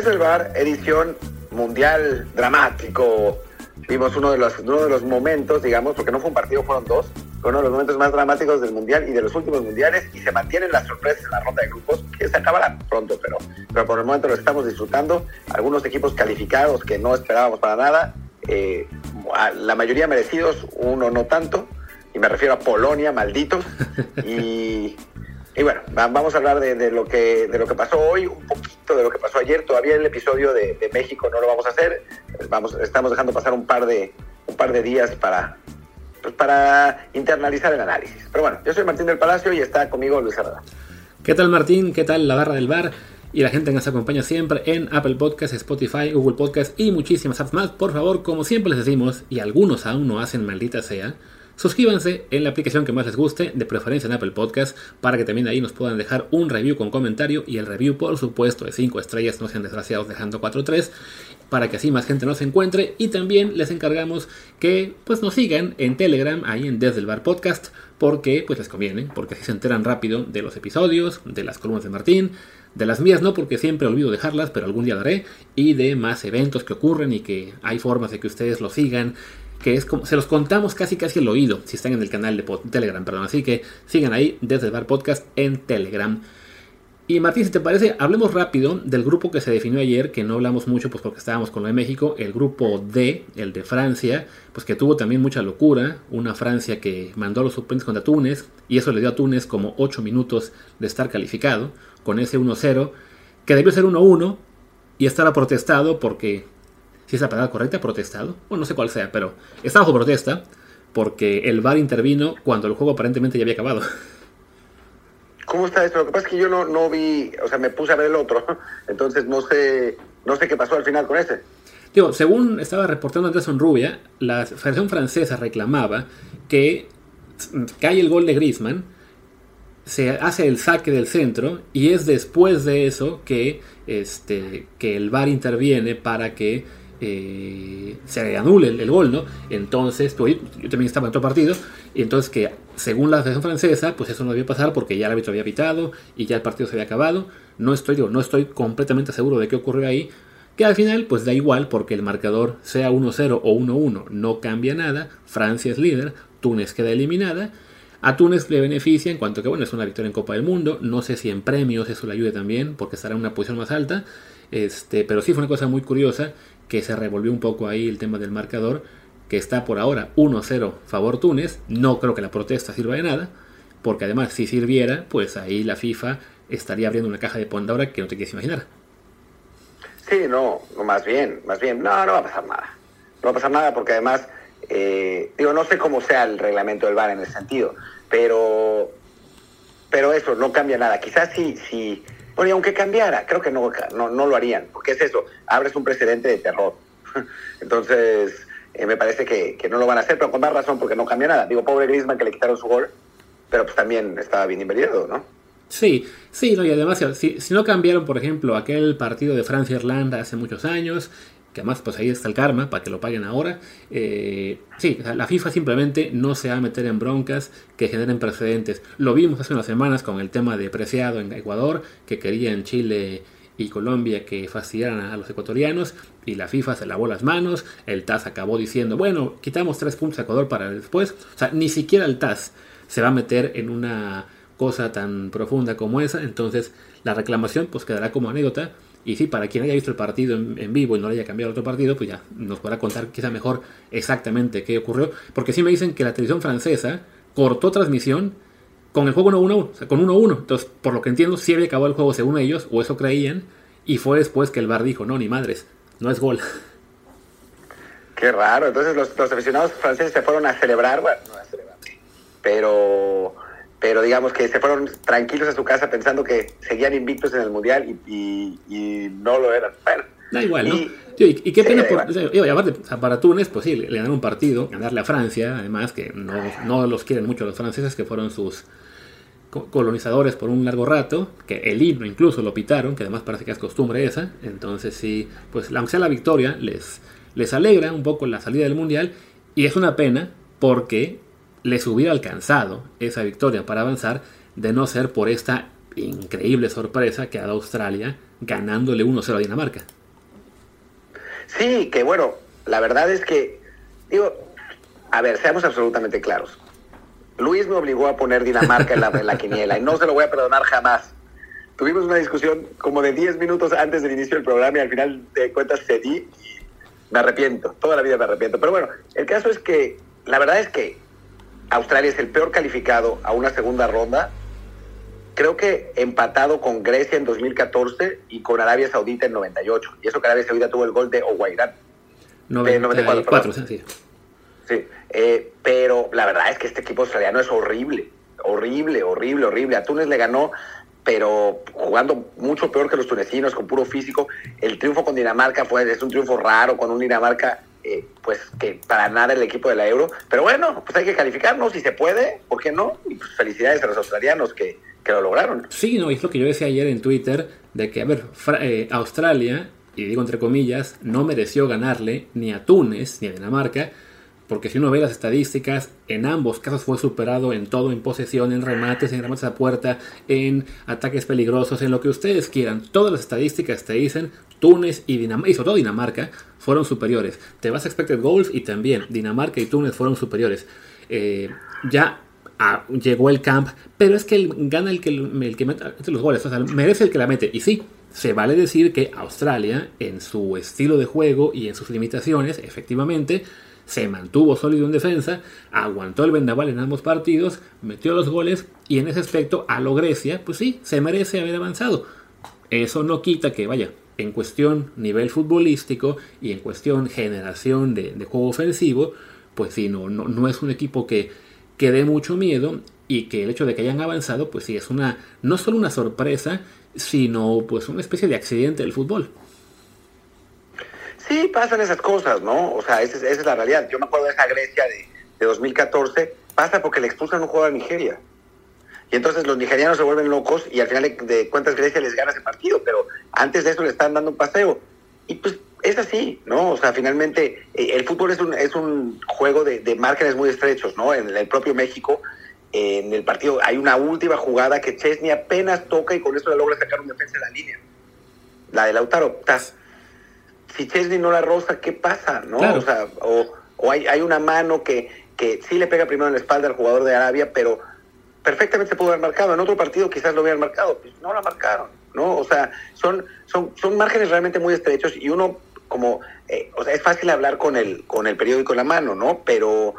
Desde el bar, edición mundial dramático. Vimos uno de los, uno de los momentos, digamos, porque no fue un partido, fueron dos, uno de los momentos más dramáticos del mundial y de los últimos mundiales y se mantienen las sorpresas en la ronda de grupos que se acabarán pronto, pero, pero por el momento lo estamos disfrutando. Algunos equipos calificados que no esperábamos para nada, eh, la mayoría merecidos, uno no tanto, y me refiero a Polonia, malditos, y y bueno, vamos a hablar de, lo que, de lo que pasó hoy, un poquito de lo que pasó ayer. Todavía el episodio de, México no lo vamos a hacer. Vamos, estamos dejando pasar un par de, un par de días para, pues para internalizar el análisis. Pero bueno, yo soy Martín del Palacio y está conmigo Luis Herrera. ¿Qué tal Martín? ¿Qué tal la barra del bar? Y la gente que nos acompaña siempre en Apple Podcasts, Spotify, Google Podcasts y muchísimas apps más. Por favor, como siempre les decimos, y algunos aún no hacen maldita sea, Suscríbanse en la aplicación que más les guste, de preferencia en Apple Podcast, para que también ahí nos puedan dejar un review con comentario y el review, por supuesto, de 5 estrellas, no sean desgraciados dejando 4-3, para que así más gente nos encuentre. Y también les encargamos que pues nos sigan en Telegram, ahí en Desde el Bar Podcast, porque pues les conviene, porque así se enteran rápido de los episodios, de las columnas de Martín, de las mías no, porque siempre olvido dejarlas, pero algún día daré, y de más eventos que ocurren y que hay formas de que ustedes lo sigan que es como, se los contamos casi casi al oído, si están en el canal de Telegram, perdón, así que sigan ahí desde el Bar Podcast en Telegram. Y Martín, si te parece, hablemos rápido del grupo que se definió ayer, que no hablamos mucho pues porque estábamos con lo de México, el grupo D, el de Francia, pues que tuvo también mucha locura, una Francia que mandó a los suplentes contra Túnez, y eso le dio a Túnez como 8 minutos de estar calificado, con ese 1-0, que debió ser 1-1, y estará protestado porque si es la palabra correcta, protestado, bueno, no sé cuál sea, pero está bajo protesta porque el VAR intervino cuando el juego aparentemente ya había acabado. ¿Cómo está esto? Lo que pasa es que yo no, no vi, o sea, me puse a ver el otro, entonces no sé, no sé qué pasó al final con ese. Digo, según estaba reportando Anderson Rubia, la Federación Francesa reclamaba que cae el gol de Griezmann, se hace el saque del centro y es después de eso que, este, que el VAR interviene para que eh, se anule el, gol, ¿no? Entonces, pues, yo también estaba en otro partido, y entonces que según la Federación Francesa, pues eso no debía pasar porque ya el árbitro había pitado y ya el partido se había acabado. No estoy, no estoy completamente seguro de qué ocurrió ahí, que al final pues da igual porque el marcador sea 1-0 o 1-1, no cambia nada, Francia es líder, Túnez queda eliminada. A Túnez le beneficia en cuanto que bueno, es una victoria en Copa del Mundo, no sé si en premios eso le ayude también porque estará en una posición más alta, este, pero sí fue una cosa muy curiosa que se revolvió un poco ahí el tema del marcador, que está por ahora 1-0 favor Túnez. No creo que la protesta sirva de nada, porque además si sirviera, pues ahí la FIFA estaría abriendo una caja de Pandora que no te quieres imaginar. Sí, no, más bien, más bien, no, no va a pasar nada. No va a pasar nada porque además, eh, digo, no sé cómo sea el reglamento del VAR en ese sentido, pero, pero eso no cambia nada. Quizás si, si bueno, y aunque cambiara, creo que no, no, lo harían, porque es eso, abres un precedente de terror. Entonces, eh, me parece que, no lo van a hacer, pero con más razón, porque no cambia nada. Digo, pobre Griezmann que le quitaron su gol, pero pues también estaba bien invertido, ¿no? Sí, sí, no, y además, si, si no cambiaron, por ejemplo, aquel partido de Francia-Irlanda hace muchos años, que además pues ahí está el karma para que lo paguen ahora. Eh, sí, la FIFA simplemente no se va a meter en broncas que generen precedentes. Lo vimos hace unas semanas con el tema de Preciado en Ecuador, que quería en Chile y Colombia que fastidiaran a los ecuatorianos y la FIFA se lavó las manos, el TAS acabó diciendo, bueno, quitamos tres puntos a Ecuador para después, o sea, ni siquiera el TAS se va a meter en una cosa tan profunda como esa, entonces la reclamación pues quedará como anécdota y sí, para quien haya visto el partido en, vivo y no le haya cambiado otro partido, pues ya nos podrá contar quizá mejor exactamente qué ocurrió. Porque sí me dicen que la televisión francesa cortó transmisión con el juego 1-1, o sea, con 1-1. Entonces, por lo que entiendo, sí había acabado el juego según ellos, o eso creían, y fue después que el bar dijo, no, ni madres, no es gol. Qué raro, entonces los, los aficionados franceses se fueron a celebrar, bueno, no a celebrar, pero pero digamos que se fueron tranquilos a su casa pensando que seguían invictos en el Mundial y, no lo eran. Bueno, da igual, ¿no? Y, qué pena, para Túnez, pues sí, le dan un partido, ganarle a Francia, además que no, no los quieren mucho los franceses, que fueron sus colonizadores por un largo rato, que el himno incluso lo pitaron, que además parece que es costumbre esa, entonces sí, pues aunque sea la victoria, les, les alegra un poco la salida del Mundial, y es una pena porque les hubiera alcanzado esa victoria para avanzar de no ser por esta increíble sorpresa que ha dado Australia ganándole 1-0 a Dinamarca. Sí, que bueno, la verdad es que, digo, a ver, seamos absolutamente claros. Luis me obligó a poner Dinamarca en la, quiniela y no se lo voy a perdonar jamás. Tuvimos una discusión como de 10 minutos antes del inicio del programa y al final de cuentas cedí me arrepiento, toda la vida me arrepiento. Pero bueno, el caso es que la verdad es que Australia es el peor calificado a una segunda ronda. Creo que empatado con Grecia en 2014 y con Arabia Saudita en 98. Y eso que Arabia Saudita tuvo el gol de Oguairán. 94, sí. Sí, eh, pero la verdad es que este equipo australiano es horrible, horrible, horrible, horrible. A Túnez le ganó, pero jugando mucho peor que los tunecinos, con puro físico. El triunfo con Dinamarca fue es un triunfo raro, con un Dinamarca, eh, pues que para nada el equipo de la Euro. Pero bueno, pues hay que calificarnos si se puede, ¿por qué no? Y pues felicidades a los australianos que, que lo lograron. Sí, no, es lo que yo decía ayer en Twitter, de que, a ver, eh, Australia, y digo entre comillas, no mereció ganarle ni a Túnez ni a Dinamarca, porque si uno ve las estadísticas, en ambos casos fue superado en todo, en posesión, en remates, en remates a puerta, en ataques peligrosos, en lo que ustedes quieran. Todas las estadísticas te dicen Túnez y Dinamarca, y sobre todo Dinamarca, fueron superiores. Te vas a expected goals y también Dinamarca y Túnez fueron superiores. Eh, ya ah, llegó el camp, pero es que el, gana el que, mete los goles, o sea, merece el que la mete. Y sí, se vale decir que Australia, en su estilo de juego y en sus limitaciones, efectivamente, se mantuvo sólido en defensa, aguantó el vendaval en ambos partidos, metió los goles y en ese aspecto a lo Grecia, pues sí, se merece haber avanzado. Eso no quita que, vaya, en cuestión nivel futbolístico y en cuestión generación de, juego ofensivo, pues sí, no, no, no es un equipo que, que dé mucho miedo y que el hecho de que hayan avanzado, pues sí, es una, no solo una sorpresa, sino pues una especie de accidente del fútbol. Sí, pasan esas cosas, ¿no? O sea, esa, es- esa es la realidad. Yo me acuerdo de esa Grecia de, de 2014, pasa porque le expulsan un juego a Nigeria. Y entonces los nigerianos se vuelven locos y al final de, cuentas Grecia les gana ese partido, pero antes de eso le están dando un paseo. Y pues es así, ¿no? O sea, finalmente eh, el fútbol es un, es un juego de, de márgenes muy estrechos, ¿no? En el propio México, eh, en el partido hay una última jugada que Chesney apenas toca y con eso le logra sacar un defensa de la línea. La de Lautaro. Tas. Si Chesney no la roza, ¿qué pasa? ¿No? Claro. O sea, o, o hay, hay una mano que, que sí le pega primero en la espalda al jugador de Arabia, pero perfectamente pudo haber marcado. En otro partido quizás lo hubieran marcado, pues no la marcaron, ¿no? O sea, son, son, son márgenes realmente muy estrechos y uno como, eh, o sea, es fácil hablar con el, con el periódico en la mano, ¿no? Pero,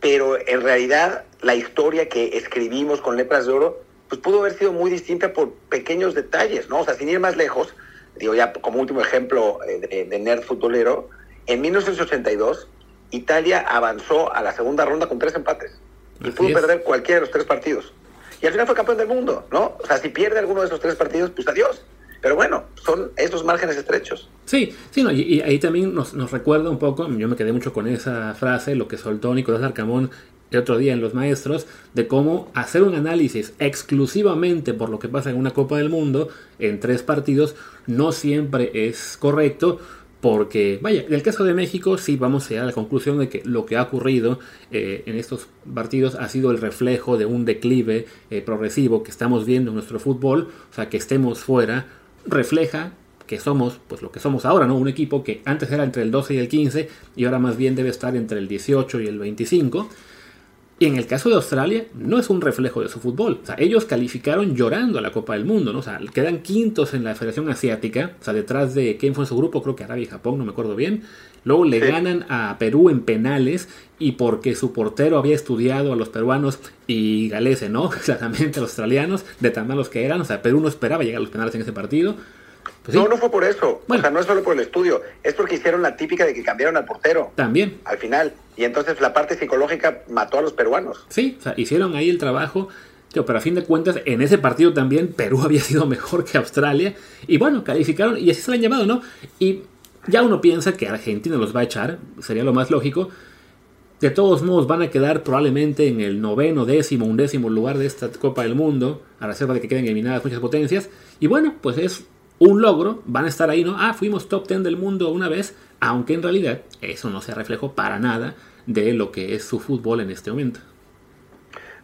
pero en realidad la historia que escribimos con Letras de Oro, pues pudo haber sido muy distinta por pequeños detalles, ¿no? O sea, sin ir más lejos, digo ya como último ejemplo eh, de, de nerd futbolero, en 1982 Italia avanzó a la segunda ronda con tres empates y pudo perder cualquiera de los tres partidos. Y al final fue campeón del mundo, ¿no? O sea, si pierde alguno de esos tres partidos, pues adiós. Pero bueno, son esos márgenes estrechos. Sí, sí, no, y, y ahí también nos, nos recuerda un poco, yo me quedé mucho con esa frase, lo que soltó Nicolás Arcamón el otro día en Los Maestros, de cómo hacer un análisis exclusivamente por lo que pasa en una Copa del Mundo en tres partidos no siempre es correcto. Porque, vaya, en el caso de México sí vamos a llegar a la conclusión de que lo que ha ocurrido eh, en estos partidos ha sido el reflejo de un declive eh, progresivo que estamos viendo en nuestro fútbol, o sea, que estemos fuera, refleja que somos, pues lo que somos ahora, ¿no? Un equipo que antes era entre el 12 y el 15 y ahora más bien debe estar entre el 18 y el 25. Y en el caso de Australia, no es un reflejo de su fútbol. O sea, ellos calificaron llorando a la Copa del Mundo, ¿no? O sea, quedan quintos en la Federación Asiática, o sea, detrás de quién fue en su grupo, creo que Arabia y Japón, no me acuerdo bien. Luego le Sí. ganan a Perú en penales y porque su portero había estudiado a los peruanos y Galese, ¿no? Claramente a los australianos, de tan malos que eran. O sea, Perú no esperaba llegar a los penales en ese partido. Pues sí, No, no fue por eso. Bueno. O sea, no es solo por el estudio. Es porque hicieron la típica de que cambiaron al portero también. al final. Y entonces la parte psicológica mató a los peruanos. Sí, o sea, hicieron ahí el trabajo. pero a fin de cuentas, en ese partido también Perú había sido mejor que Australia. Y bueno, calificaron y así se lo han llevado, ¿no? Y ya uno piensa que Argentina los va a echar, sería lo más lógico. De todos modos, van a quedar probablemente en el noveno, décimo, undécimo lugar de esta Copa del Mundo, a reserva de que queden eliminadas muchas potencias. Y bueno, pues es un logro, van a estar ahí, ¿no? Ah, fuimos top 10 del mundo una vez, aunque en realidad eso no se reflejo para nada de lo que es su fútbol en este momento.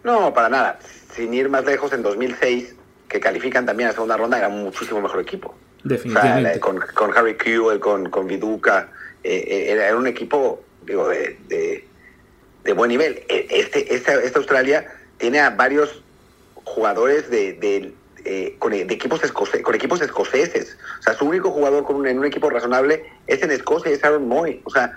No, para nada. Sin ir más lejos, en 2006 que califican también a segunda ronda, era muchísimo mejor equipo. Definitivamente. con, con, Harry Kewell, con, con Viduca, eh, eh, era, un equipo, digo, de, de, buen nivel. E, este, esta, esta, Australia tiene a varios jugadores de, de, eh, con, equipos con equipos escoceses. O sea, su único jugador con un, en un equipo razonable es en Escocia, es Aaron Moy. O sea,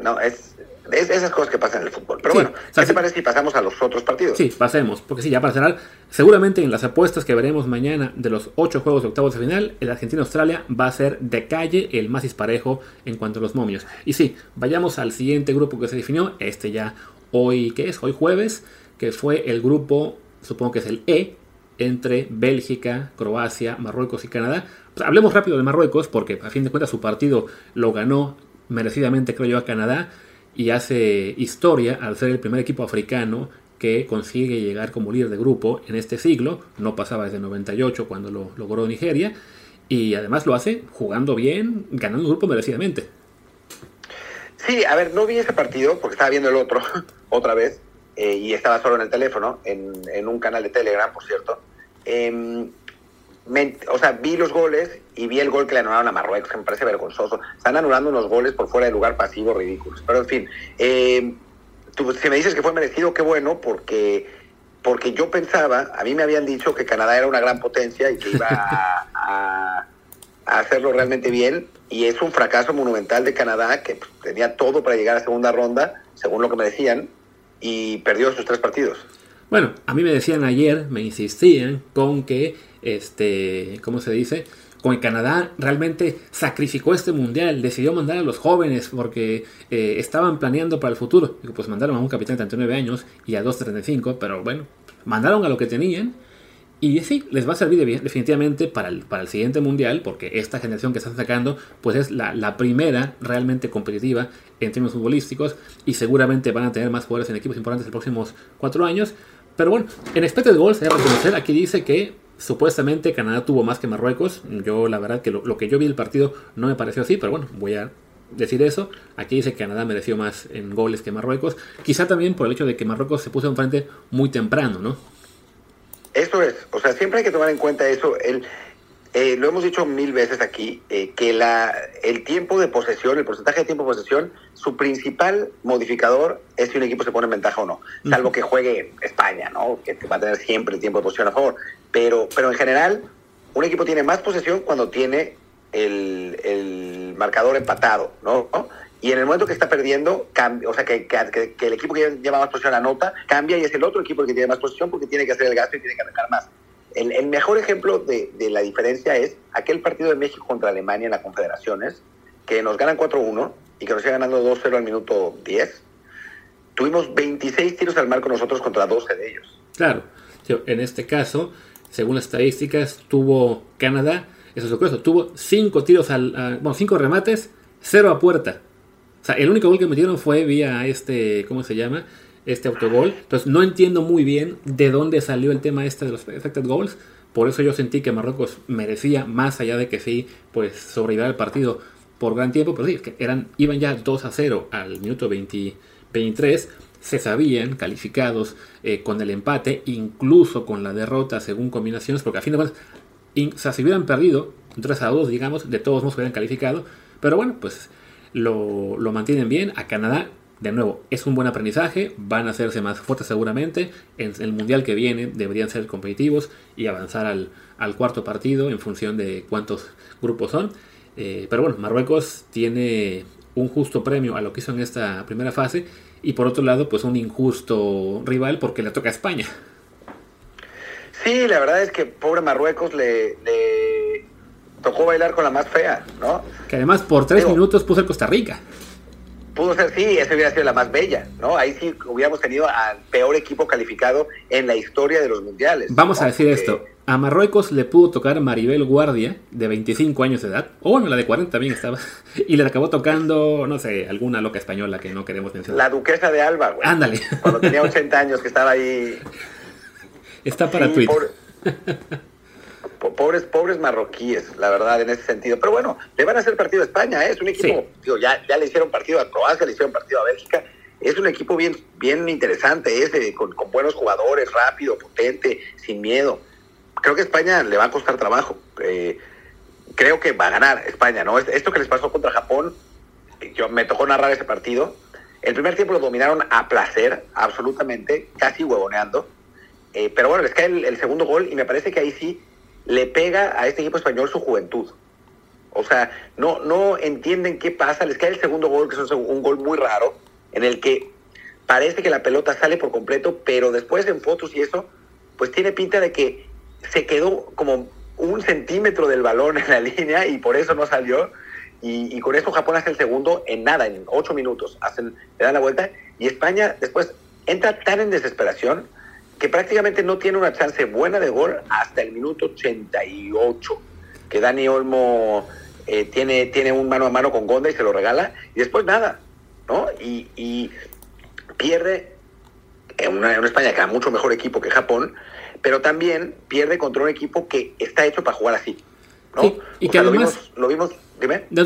no, es, es esas cosas que pasan en el fútbol. Pero bueno, ¿qué te parece si pasamos a los otros partidos? Sí, pasemos, porque sí, ya para cerrar, seguramente en las apuestas que veremos mañana de los ocho juegos de octavos de final, el Argentina-Australia va a ser de calle el más disparejo en cuanto a los momios. Y sí, vayamos al siguiente grupo que se definió, este ya hoy, ¿qué es? Hoy jueves, que fue el grupo, supongo que es el E, entre Bélgica, Croacia, Marruecos y Canadá. Hablemos rápido de Marruecos, porque a fin de cuentas su partido lo ganó merecidamente, creo yo, a Canadá y hace historia al ser el primer equipo africano que consigue llegar como líder de grupo en este siglo. No pasaba desde 98 cuando lo logró Nigeria. Y además lo hace jugando bien, ganando un grupo merecidamente. Sí, a ver, no vi ese partido porque estaba viendo el otro otra vez eh, y estaba solo en el teléfono, en, un canal de Telegram, por cierto. Eh, o sea, vi los goles y vi el gol que le anularon a Marruecos, que me parece vergonzoso. Están anulando unos goles por fuera de lugar pasivo ridículos. Pero en fin, eh, tú, si me dices que fue merecido, qué bueno, porque, porque yo pensaba, a mí me habían dicho que Canadá era una gran potencia y que iba a, hacerlo realmente bien. Y es un fracaso monumental de Canadá, que pues, tenía todo para llegar a segunda ronda, según lo que me decían, y perdió sus tres partidos. Bueno, a mí me decían ayer, me insistían con que este, ¿cómo se dice? Con Canadá realmente sacrificó este mundial, decidió mandar a los jóvenes porque eh, estaban planeando para el futuro. Pues mandaron a un capitán de 39 años y a dos 35, pero bueno, mandaron a lo que tenían. Y sí, les va a servir definitivamente para el, para el siguiente mundial, porque esta generación que están sacando, pues es la, la, primera realmente competitiva en términos futbolísticos, y seguramente van a tener más jugadores en equipos importantes en los próximos cuatro años. Pero bueno, en expected goals, hay que reconocer, aquí dice que Supuestamente Canadá tuvo más que Marruecos. Yo la verdad que lo, que yo vi del partido no me pareció así, pero bueno, voy a decir eso. Aquí dice que Canadá mereció más en goles que Marruecos. Quizá también por el hecho de que Marruecos se puso enfrente muy temprano, ¿no? Eso es, o sea, siempre hay que tomar en cuenta eso. El, eh, lo hemos dicho mil veces aquí, eh, que la, el tiempo de posesión, el porcentaje de tiempo de posesión, su principal modificador es si un equipo se pone en ventaja o no, salvo que juegue España, ¿no? Que, va a tener siempre el tiempo de posesión a favor. Pero, pero en general, un equipo tiene más posesión cuando tiene el, el marcador empatado, ¿no? Y en el momento que está perdiendo, cambia, o sea, que, el equipo que lleva más posesión anota, cambia y es el otro equipo el que tiene más posesión porque tiene que hacer el gasto y tiene que atacar más. El, mejor ejemplo de, la diferencia es aquel partido de México contra Alemania en las Confederaciones, que nos ganan 4-1 y que nos sigue ganando 2-0 al minuto 10. Tuvimos 26 tiros al marco nosotros contra 12 de ellos. Claro, en este caso, según las estadísticas, tuvo Canadá, eso es lo tuvo 5 tiros al, bueno, 5 remates, 0 a puerta. Sea, el único gol que metieron fue vía este, ¿cómo se llama? este autogol. Entonces no entiendo muy bien de dónde salió el tema este de los expected goals. Por eso yo sentí que Marruecos merecía, más allá de que sí, pues sobrevivir el partido por gran tiempo, pero sí, que eran, iban ya 2 a 0 al minuto 23, se sabían calificados eh, con el empate, incluso con la derrota según combinaciones, porque a fin de cuentas, o sea, si hubieran perdido 3 a 2, digamos, de todos modos hubieran calificado, pero bueno, pues lo, lo mantienen bien. A Canadá de nuevo, es un buen aprendizaje, van a hacerse más fuertes seguramente, en el mundial que viene deberían ser competitivos y avanzar al, cuarto partido en función de cuántos grupos son. Eh, pero bueno, Marruecos tiene un justo premio a lo que hizo en esta primera fase y por otro lado pues un injusto rival porque le toca a España. Sí, la verdad es que pobre Marruecos le, tocó bailar con la más fea, ¿no? Que además por tres minutos puso el Costa Rica pudo ser, sí, esa hubiera sido la más bella, ¿no? Ahí sí hubiéramos tenido al peor equipo calificado en la historia de los mundiales. Vamos a decir esto. A Marruecos le pudo tocar Maribel Guardia, de 25 años de edad, o bueno, la de 40 también estaba, y le acabó tocando, no sé, alguna loca española que no queremos mencionar. La duquesa de Alba, güey. Ándale. Cuando tenía 80 años, que estaba ahí. Está para Twitter. pobres, pobres marroquíes, la verdad, en ese sentido. Pero bueno, le van a hacer partido a España, ¿eh? es un equipo, ya, ya le hicieron partido a Croacia, le hicieron partido a Bélgica. Es un equipo bien, bien interesante ese, con, buenos jugadores, rápido, potente, sin miedo. creo que España le va a costar trabajo. Eh, creo que va a ganar España, ¿no? Esto que les pasó contra Japón, yo me tocó narrar ese partido. El primer tiempo lo dominaron a placer, absolutamente, casi huevoneando. Eh, pero bueno, les cae el, segundo gol y me parece que ahí sí le pega a este equipo español su juventud. O sea, no, no entienden qué pasa, les cae el segundo gol, que es un gol muy raro, en el que parece que la pelota sale por completo, pero después en fotos y eso, pues tiene pinta de que se quedó como un centímetro del balón en la línea y por eso no salió. Y, con eso Japón hace el segundo en nada, en ocho minutos. Hacen, le dan la vuelta y España después entra tan en desesperación que prácticamente no tiene una chance buena de gol hasta el minuto 88, que Dani Olmo eh, tiene, tiene un mano a mano con Gonda y se lo regala, y después nada, ¿no? Y, pierde en una, España que ha mucho mejor equipo que Japón, pero también pierde contra un equipo que está hecho para jugar así, ¿no? y que además... Lo vimos, dime. No,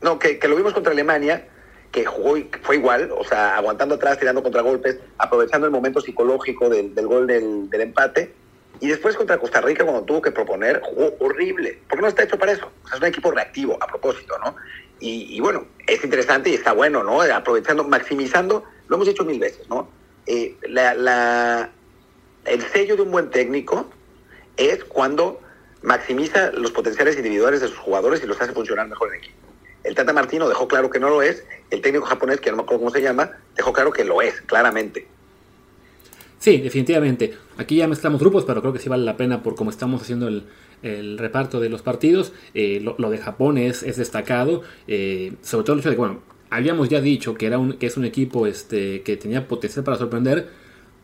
No, que, que lo vimos contra Alemania, que jugó fue igual, o sea, aguantando atrás, tirando contragolpes, aprovechando el momento psicológico del, gol del, empate. Y después contra Costa Rica, cuando tuvo que proponer, jugó horrible, porque no está hecho para eso. Es un equipo reactivo, a propósito, ¿no? Y, y, bueno, es interesante y está bueno, ¿no? Aprovechando, maximizando, lo hemos dicho mil veces, ¿no? Eh, el sello de un buen técnico es cuando maximiza los potenciales individuales de sus jugadores y los hace funcionar mejor en equipo. El Tata Martino dejó claro que no lo es, el técnico japonés, que no me acuerdo cómo se llama, dejó claro que lo es, claramente. Sí, definitivamente. Aquí ya mezclamos grupos, pero creo que sí vale la pena por cómo estamos haciendo el, reparto de los partidos. Eh, lo, de Japón es, es destacado, eh, sobre todo el hecho de que, bueno, habíamos ya dicho que, era un, que es un equipo este, que tenía potencial para sorprender,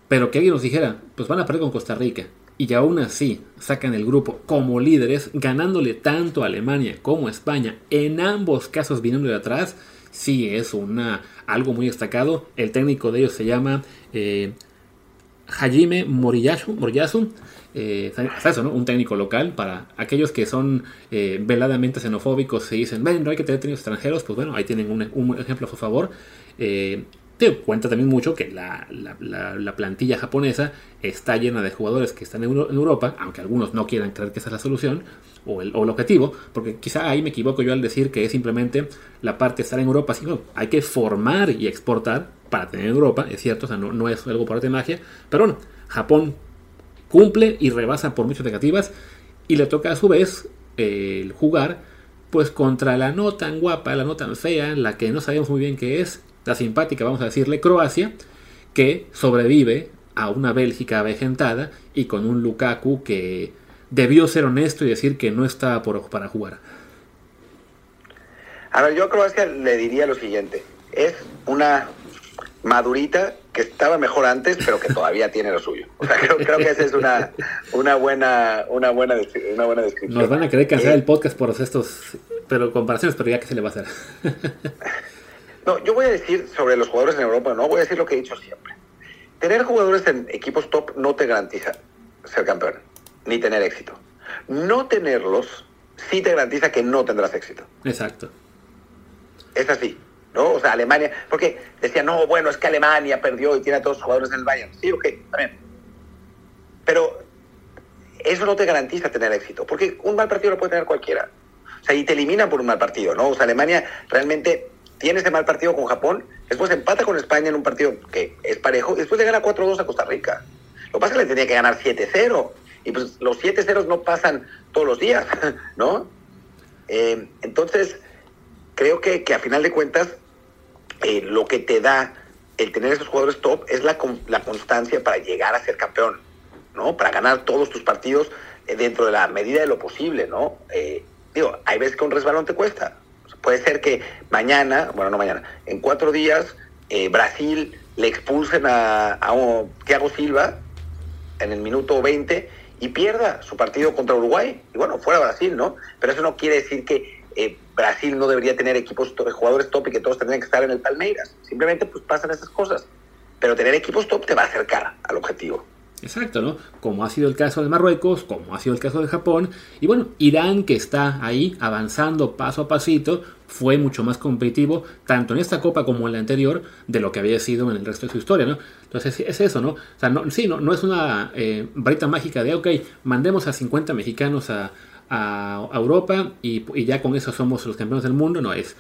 pero que alguien nos dijera, pues van a perder con Costa Rica y aún así sacan el grupo como líderes, ganándole tanto a Alemania como a España, en ambos casos viniendo de atrás, sí es una, algo muy destacado. El técnico de ellos se llama eh, Hajime Moriyasu, eh, eso, ¿no? Un técnico local para aquellos que son eh, veladamente xenofóbicos y dicen, ven, no hay que tener técnicos extranjeros, pues bueno, ahí tienen un, un ejemplo a su favor. Eh, te cuenta también mucho que la, plantilla japonesa está llena de jugadores que están en, Europa, aunque algunos no quieran creer que esa es la solución o el, objetivo, porque quizá ahí me equivoco yo al decir que es simplemente la parte de estar en Europa, sino hay que formar y exportar para tener Europa, es cierto, o sea, no, es algo por arte de magia, pero bueno, Japón cumple y rebasa por muchas negativas y le toca a su vez el jugar pues contra la no tan guapa, la no tan fea, la que no sabemos muy bien qué es, la simpática, vamos a decirle, Croacia, que sobrevive a una Bélgica avejentada y con un Lukaku que debió ser honesto y decir que no estaba por, para jugar. A ver, yo a Croacia le diría lo siguiente. Es una madurita que estaba mejor antes, pero que todavía tiene lo suyo. O sea, creo, que esa es una, una, buena, una, buena, una buena descripción. Nos van a querer cancelar eh, el podcast por estos pero comparaciones, pero ya que se le va a hacer. No, yo voy a decir sobre los jugadores en Europa, no voy a decir lo que he dicho siempre. Tener jugadores en equipos top no te garantiza ser campeón, ni tener éxito. No tenerlos sí te garantiza que no tendrás éxito. Exacto. Es así, ¿no? O sea, Alemania, porque decía, no, bueno, es que Alemania perdió y tiene a todos los jugadores en el Bayern. Sí, ok, también. Pero eso no te garantiza tener éxito, porque un mal partido lo puede tener cualquiera. O sea, y te eliminan por un mal partido, ¿no? O sea, Alemania realmente tiene ese mal partido con Japón, después empata con España en un partido que es parejo, y después le gana 4-2 a Costa Rica. Lo que pasa es que le tenía que ganar 7-0, y pues los 7-0 no pasan todos los días, ¿no? Eh, entonces, creo que, a final de cuentas, eh, lo que te da el tener esos jugadores top es la, la constancia para llegar a ser campeón, ¿no? Para ganar todos tus partidos eh, dentro de la medida de lo posible, ¿no? digo, hay veces que un resbalón te cuesta, Puede ser que mañana, bueno, no mañana, en cuatro días, eh, Brasil le expulsen a, a Thiago Silva en el minuto 20 y pierda su partido contra Uruguay. Y bueno, fuera Brasil, ¿no? Pero eso no quiere decir que eh, Brasil no debería tener equipos, jugadores top y que todos tendrían que estar en el Palmeiras. Simplemente pues pasan esas cosas. Pero tener equipos top te va a acercar al objetivo. Exacto, ¿no? Como ha sido el caso de Marruecos, como ha sido el caso de Japón. Y bueno, Irán que está ahí avanzando paso a pasito, fue mucho más competitivo, tanto en esta copa como en la anterior, de lo que había sido en el resto de su historia, ¿no? Entonces es eso, ¿no? O sea, no, sí, no, no es una eh, varita mágica de, ok, mandemos a 50 mexicanos a, Europa y, y ya con eso somos los campeones del mundo, no es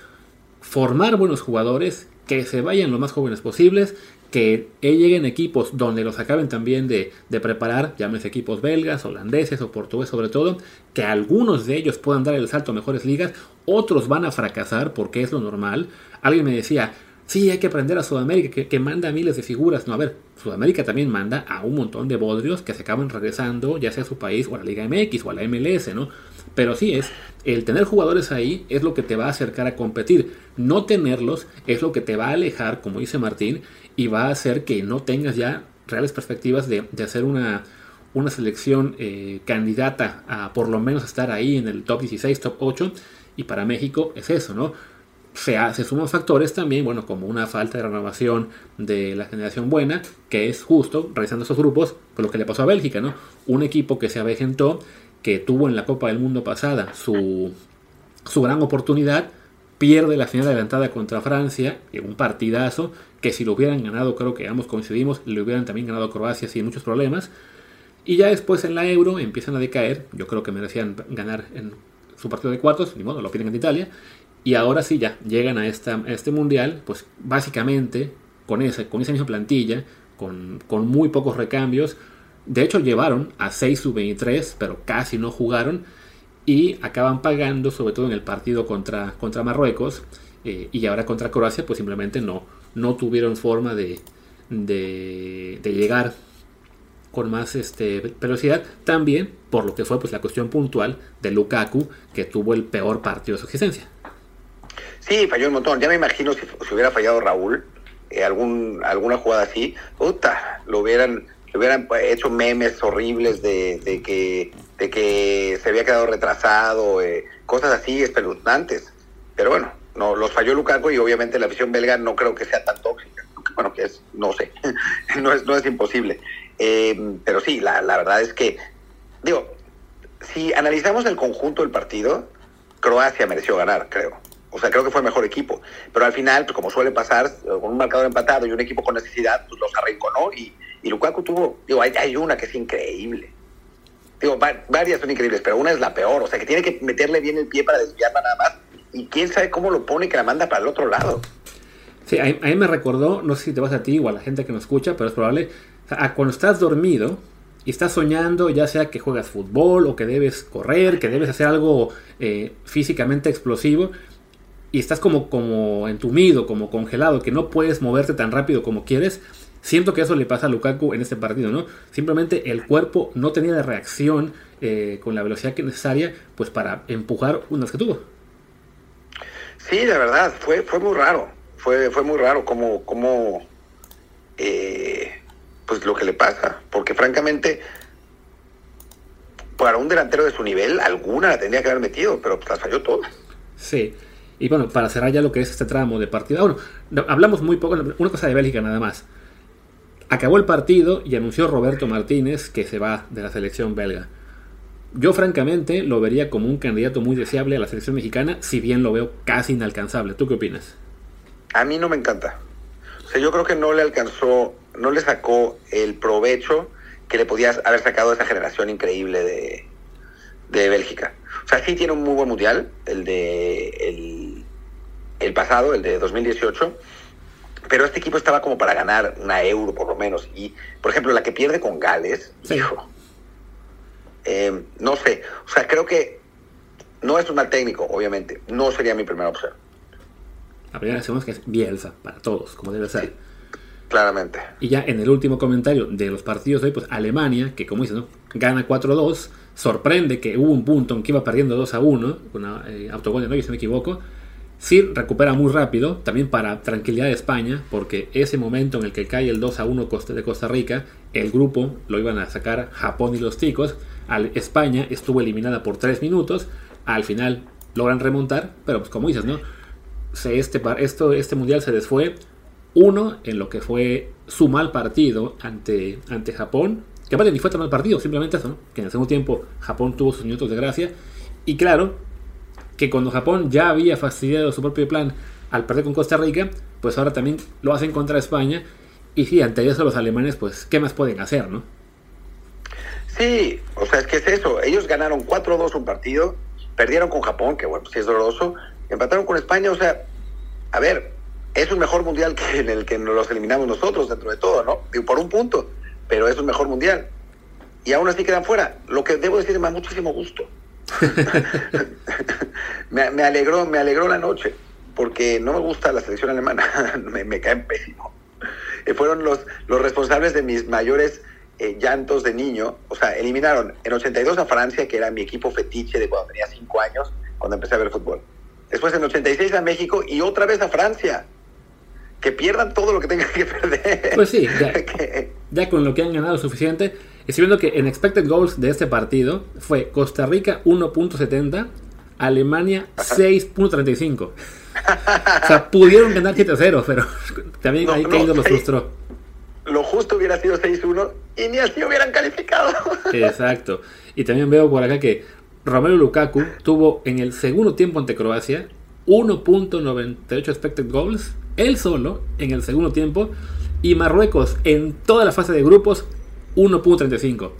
formar buenos jugadores, que se vayan lo más jóvenes posibles, que lleguen equipos donde los acaben también de, preparar, llámese equipos belgas, holandeses o portugueses sobre todo, que algunos de ellos puedan dar el salto a mejores ligas, otros van a fracasar porque es lo normal. Alguien me decía, sí, hay que aprender a Sudamérica, que, que, manda miles de figuras. No, a ver, Sudamérica también manda a un montón de bodrios que se acaban regresando, ya sea a su país o a la Liga MX o a la MLS, ¿no? Pero sí es, el tener jugadores ahí es lo que te va a acercar a competir. No tenerlos es lo que te va a alejar, como dice Martín, y va a hacer que no tengas ya reales perspectivas de, hacer una, una selección eh, candidata a por lo menos estar ahí en el top 16, top 8. Y para México es eso, ¿no? Se, se suman factores también, bueno, como una falta de renovación de la generación buena, que es justo, realizando esos grupos, por lo que le pasó a Bélgica, ¿no? Un equipo que se avejentó, que tuvo en la Copa del Mundo pasada su, su gran oportunidad, pierde la final adelantada contra Francia, en un partidazo, que si lo hubieran ganado, creo que ambos coincidimos, le hubieran también ganado Croacia sin muchos problemas. Y ya después en la Euro empiezan a decaer, yo creo que merecían ganar en su partido de cuartos, ni modo, lo piden en Italia. Y ahora sí ya llegan a, esta, este mundial, pues básicamente con esa, con esa misma plantilla, con, con muy pocos recambios. De hecho llevaron a 6 sub-23, pero casi no jugaron y acaban pagando, sobre todo en el partido contra, contra Marruecos eh, y ahora contra Croacia, pues simplemente no, no tuvieron forma de, de, llegar con más este, velocidad, también por lo que fue pues, la cuestión puntual de Lukaku, que tuvo el peor partido de su existencia. Sí, falló un montón. Ya me imagino si, hubiera fallado Raúl, eh, algún, alguna jugada así, puta, lo hubieran, hubieran hecho memes horribles de, de que de que se había quedado retrasado, eh, cosas así espeluznantes. Pero bueno, no los falló Lukaku y obviamente la afición belga no creo que sea tan tóxica. Bueno, que es, no sé, no, es, no es imposible. Eh, pero sí, la, la verdad es que, digo, si analizamos el conjunto del partido, Croacia mereció ganar, creo. O sea, creo que fue el mejor equipo. Pero al final, pues, como suele pasar, con un marcador empatado y un equipo con necesidad, pues los arrinconó y, y Lukaku tuvo, digo, hay, hay una que es increíble. Digo, varias son increíbles, pero una es la peor, o sea, que tiene que meterle bien el pie para desviarla nada más, y quién sabe cómo lo pone que la manda para el otro lado. Sí, a, mí me recordó, no sé si te vas a ti o a la gente que nos escucha, pero es probable, a cuando estás dormido y estás soñando, ya sea que juegas fútbol o que debes correr, que debes hacer algo eh, físicamente explosivo, y estás como, como entumido, como congelado, que no puedes moverte tan rápido como quieres, Siento que eso le pasa a Lukaku en este partido, ¿no? Simplemente el cuerpo no tenía la reacción eh, con la velocidad que necesaria, pues para empujar unas que tuvo. Sí, de verdad, fue, fue muy raro. Fue, fue muy raro como, como eh, pues lo que le pasa. Porque francamente, para un delantero de su nivel, alguna la tendría que haber metido, pero pues las falló todas. Sí. Y bueno, para cerrar ya lo que es este tramo de partido, bueno, hablamos muy poco, una cosa de Bélgica nada más. Acabó el partido y anunció Roberto Martínez que se va de la selección belga. Yo francamente lo vería como un candidato muy deseable a la selección mexicana, si bien lo veo casi inalcanzable. ¿Tú qué opinas? A mí no me encanta. O sea, yo creo que no le alcanzó, no le sacó el provecho que le podía haber sacado a esa generación increíble de, de Bélgica. O sea, sí tiene un muy buen mundial, el de el, el pasado, el de 2018 pero este equipo estaba como para ganar una euro por lo menos. Y, por ejemplo, la que pierde con Gales, hijo, eh, no sé, o sea, creo que no es un mal técnico, obviamente, no sería mi primera opción. La primera es que es Bielsa, para todos, como debe ser. claramente. Y ya en el último comentario de los partidos de hoy, pues Alemania, que como dices, ¿no? gana 4-2, sorprende que hubo un punto en que iba perdiendo 2 1, con eh, autogol de Neuer, si no me equivoco, Sí recupera muy rápido, también para tranquilidad de España, porque ese momento en el que cae el 2 a 1 de Costa Rica, el grupo lo iban a sacar Japón y los ticos. Al España estuvo eliminada por 3 minutos, al final logran remontar, pero pues como dices, ¿no? este, esto, este mundial se desfue uno en lo que fue su mal partido ante, ante Japón Que aparte ni fue tan mal partido, simplemente eso. Que en el segundo tiempo Japón tuvo sus minutos de gracia. Y claro, que cuando Japón ya había fastidiado su propio plan al perder con Costa Rica, pues ahora también lo hacen contra España. Y sí, ante eso los alemanes, pues, ¿qué más pueden hacer, no? Sí, o sea, es que es eso. Ellos ganaron 4-2 un partido, perdieron con Japón, que bueno, sí es doloroso, empataron con España, o sea, a ver, es un mejor mundial que en el que los eliminamos nosotros dentro de todo, ¿no? Por un punto, pero es un mejor mundial. Y aún así quedan fuera. Lo que debo decir, me da muchísimo gusto. me, me, alegró, me alegró la noche, porque no me gusta la selección alemana, me, me caen pésimo. Eh, fueron los, los responsables de mis mayores eh, llantos de niño. O sea, eliminaron en 82 a Francia, que era mi equipo fetiche de cuando tenía 5 años, cuando empecé a ver fútbol. Después en 86 a México y otra vez a Francia. Que pierdan todo lo que tengan que perder. Pues sí, ya, ya con lo que han ganado suficiente. Estoy viendo que en expected goals de este partido fue Costa Rica 1.70, Alemania 6.35. o sea, pudieron ganar 7-0, pero también No, ahí no, Keylor los frustró. Lo justo hubiera sido 6-1 y ni así hubieran calificado. Exacto. Y también veo por acá que Romelu Lukaku tuvo en el segundo tiempo ante Croacia 1.98 expected goals, él solo en el segundo tiempo, y Marruecos en toda la fase de grupos 1.35.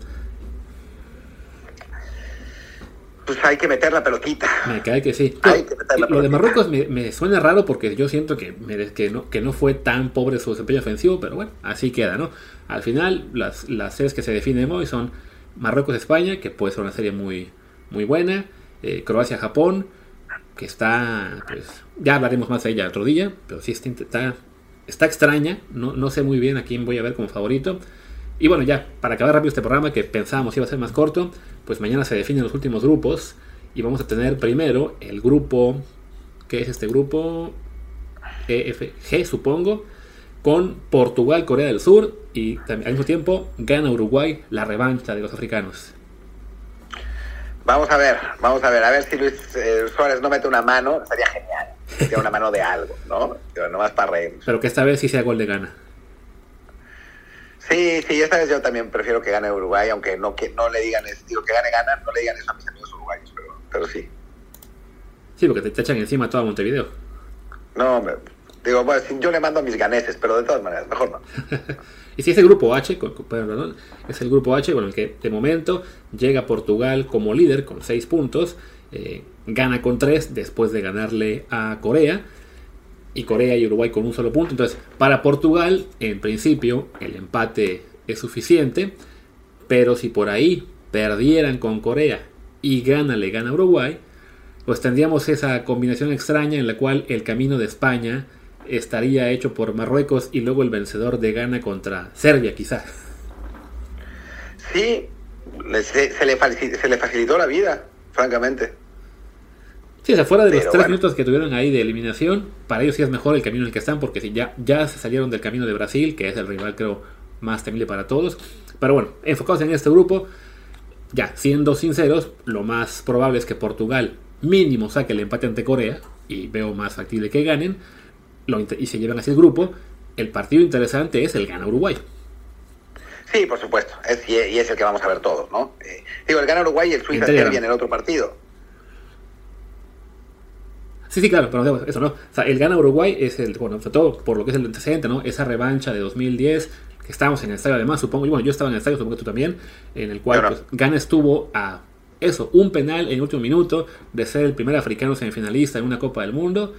Pues hay que meter la pelotita. Me cae que sí. Hay que meter la Lo de. Marruecos me, me suena raro porque yo siento que, me- que, no, que no fue tan pobre su desempeño ofensivo, pero bueno, así queda, ¿no? Al final, las, las series que se definen hoy son Marruecos-España, que puede ser una serie muy, muy buena, eh, Croacia-Japón, que está, pues, ya hablaremos más de ella otro día, pero sí está, está, está extraña, no, no sé muy bien a quién voy a ver como favorito. Y bueno, ya, para acabar rápido este programa que pensábamos iba a ser más corto, pues mañana se definen los últimos grupos y vamos a tener primero el grupo, ¿qué es este grupo? EFG, supongo, con Portugal, Corea del Sur y también, al mismo tiempo gana Uruguay la revancha de los africanos. Vamos a ver, vamos a ver, a ver si Luis eh, Suárez no mete una mano, sería genial. Tiene una mano de algo, ¿no? Pero nomás para reírnos. Pero que esta vez sí sea gol de gana. Sí, sí, esta vez yo también prefiero que gane Uruguay, aunque no que no le digan, es- digo que gane gana, no le digan eso a mis amigos uruguayos, pero, pero sí. Sí, porque te, te echan encima toda Montevideo. No, me- digo, bueno, yo le mando a mis ganeses, pero de todas maneras, mejor no. Y si es el grupo H, perdón, es el grupo H con el que de momento llega Portugal como líder con 6 puntos, eh, gana con 3 después de ganarle a Corea, y Corea y Uruguay con un solo punto. Entonces, para Portugal, en principio, el empate es suficiente, pero si por ahí perdieran con Corea y gana le gana Uruguay, pues tendríamos esa combinación extraña en la cual el camino de España estaría hecho por Marruecos y luego el vencedor de Ghana contra Serbia quizá. Sí, se le facilitó la vida, francamente. Sí, o sea, fuera de los tres bueno. minutos que tuvieron ahí de eliminación, para ellos sí es mejor el camino en el que están, porque si ya, ya se salieron del camino de Brasil, que es el rival creo más temible para todos. Pero bueno, enfocados en este grupo, ya, siendo sinceros, lo más probable es que Portugal mínimo saque el empate ante Corea, y veo más factible que ganen, lo y se llevan así el grupo. El partido interesante es el gana Uruguay. Sí, por supuesto, es, y es el que vamos a ver todos, ¿no? Eh, digo, el gana Uruguay y el En Suiza-Serbia Telegram. en el otro partido. Sí, sí, claro, pero eso no. O sea, el gana Uruguay es el, bueno, sobre todo por lo que es el antecedente, ¿no? Esa revancha de 2010, que estábamos en el estadio además, supongo, y bueno, yo estaba en el estadio, supongo que tú también, en el cual pues, Ghana estuvo a eso, un penal en el último minuto de ser el primer africano semifinalista en una Copa del Mundo,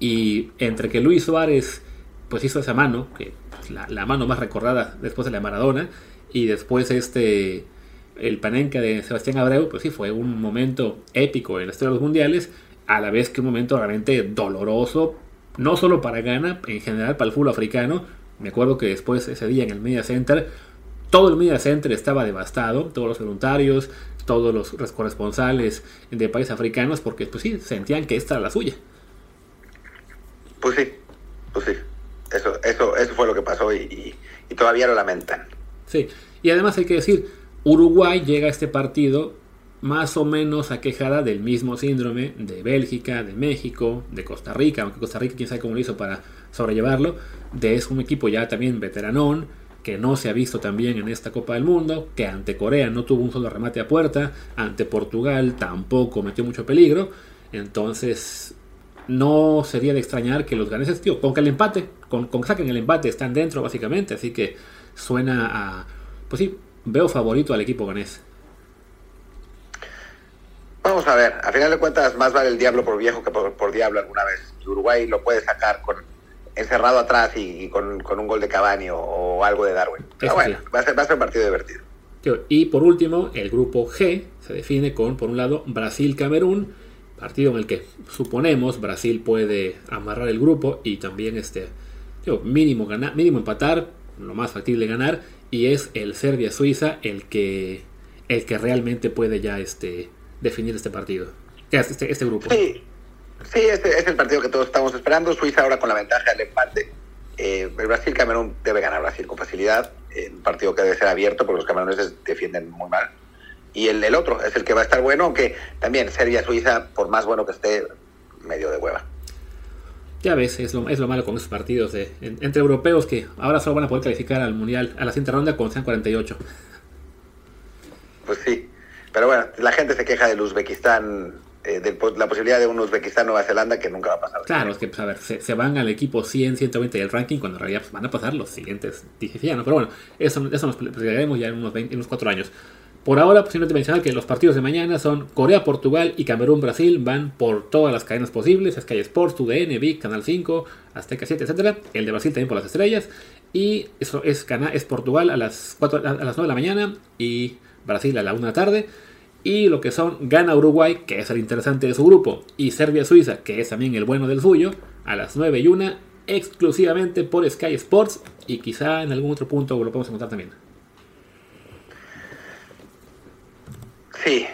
y entre que Luis Suárez pues hizo esa mano, que es la, la mano más recordada después de la Maradona, y después este el Panenka de Sebastián Abreu, pues sí, fue un momento épico en la historia de los mundiales, a la vez que un momento realmente doloroso, no solo para Ghana, en general para el fútbol africano. Me acuerdo que después ese día en el Media Center, todo el Media Center estaba devastado, todos los voluntarios, todos los corresponsales de países africanos, porque pues sí, sentían que esta era la suya. Pues sí, pues sí. Eso, eso, eso fue lo que pasó y, y- y todavía lo lamentan. Sí, y además hay que decir, Uruguay llega a este partido más o menos aquejada del mismo síndrome de Bélgica, de México, de Costa Rica, aunque Costa Rica quién sabe cómo lo hizo para sobrellevarlo, de es un equipo ya también veteranón, que no se ha visto también en esta Copa del Mundo, que ante Corea no tuvo un solo remate a puerta, ante Portugal tampoco metió mucho peligro, entonces no sería de extrañar que los ganeses, tío, con que el empate, con, con que saquen el empate están dentro básicamente, así que suena a, pues sí, veo favorito al equipo ganés. Vamos a ver, a final de cuentas más vale el diablo por viejo que por, diablo alguna vez. Uruguay lo puede sacar con encerrado atrás y, con, un gol de Cavani o, algo de Darwin. Pero bueno, va, a ser, va a ser un partido divertido. Y por último, el grupo G se define con, por un lado, Brasil-Camerún, partido en el que suponemos Brasil puede amarrar el grupo y también este, mínimo, ganar, mínimo empatar, lo más factible ganar, y es el Serbia-Suiza el que, el que realmente puede ya este, definir este partido, este, este grupo. Sí, sí este es el partido que todos estamos esperando. Suiza ahora con la ventaja del empate. Eh, el Brasil-Camerún debe ganar Brasil con facilidad. Un partido que debe ser abierto porque los cameruneses defienden muy mal. Y el, el otro es el que va a estar bueno, aunque también Serbia-Suiza, por más bueno que esté, medio de hueva. Ya ves, es lo, es lo malo con esos partidos de, entre europeos que ahora solo van a poder calificar al Mundial, a la siguiente ronda con sean 48. Pues sí. Pero bueno, la gente se queja del Uzbekistán, eh, de la posibilidad de un Uzbekistán-Nueva Zelanda que nunca va a pasar. Claro, es que, pues, se, van al equipo 100, 120 del ranking cuando en realidad pues, van a pasar los siguientes 10 ¿no? Pero bueno, eso, eso nos explicaremos ya en unos, 20, en unos 4 años. Por ahora, pues, simplemente mencionar que los partidos de mañana son Corea, Portugal y Camerún, Brasil. Van por todas las cadenas posibles: Sky Sports, TUDN, VIC, Canal 5, Azteca 7, etc. El de Brasil también por las estrellas. Y eso es, es Portugal a las, 4, a las 9 de la mañana y Brasil a la 1 de la tarde. Y lo que son Gana Uruguay, que es el interesante de su grupo, y Serbia-Suiza, que es también el bueno del suyo, a las 9 y 1, exclusivamente por Sky Sports. Y quizá en algún otro punto lo podemos encontrar también. Sí,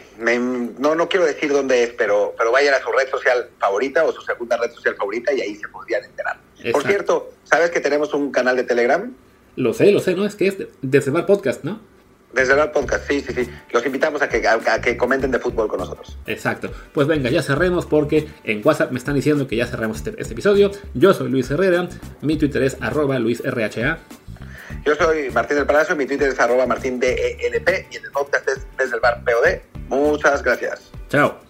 no, no quiero decir dónde es, pero, pero vayan a su red social favorita o su segunda red social favorita y ahí se podrían enterar. Por cierto, ¿sabes que tenemos un canal de Telegram? Lo sé, lo sé, ¿no? Es que es de, de Podcast, ¿no? Desde el podcast, sí, sí, sí. Los invitamos a que, a, que comenten de fútbol con nosotros. Exacto. Pues venga, ya cerremos porque en WhatsApp me están diciendo que ya cerramos este, este episodio. Yo soy Luis Herrera, mi Twitter es arroba luisrha. Yo soy Martín del Palacio, mi Twitter es arroba martindelp y el podcast es desde el bar POD. Muchas gracias. Chao.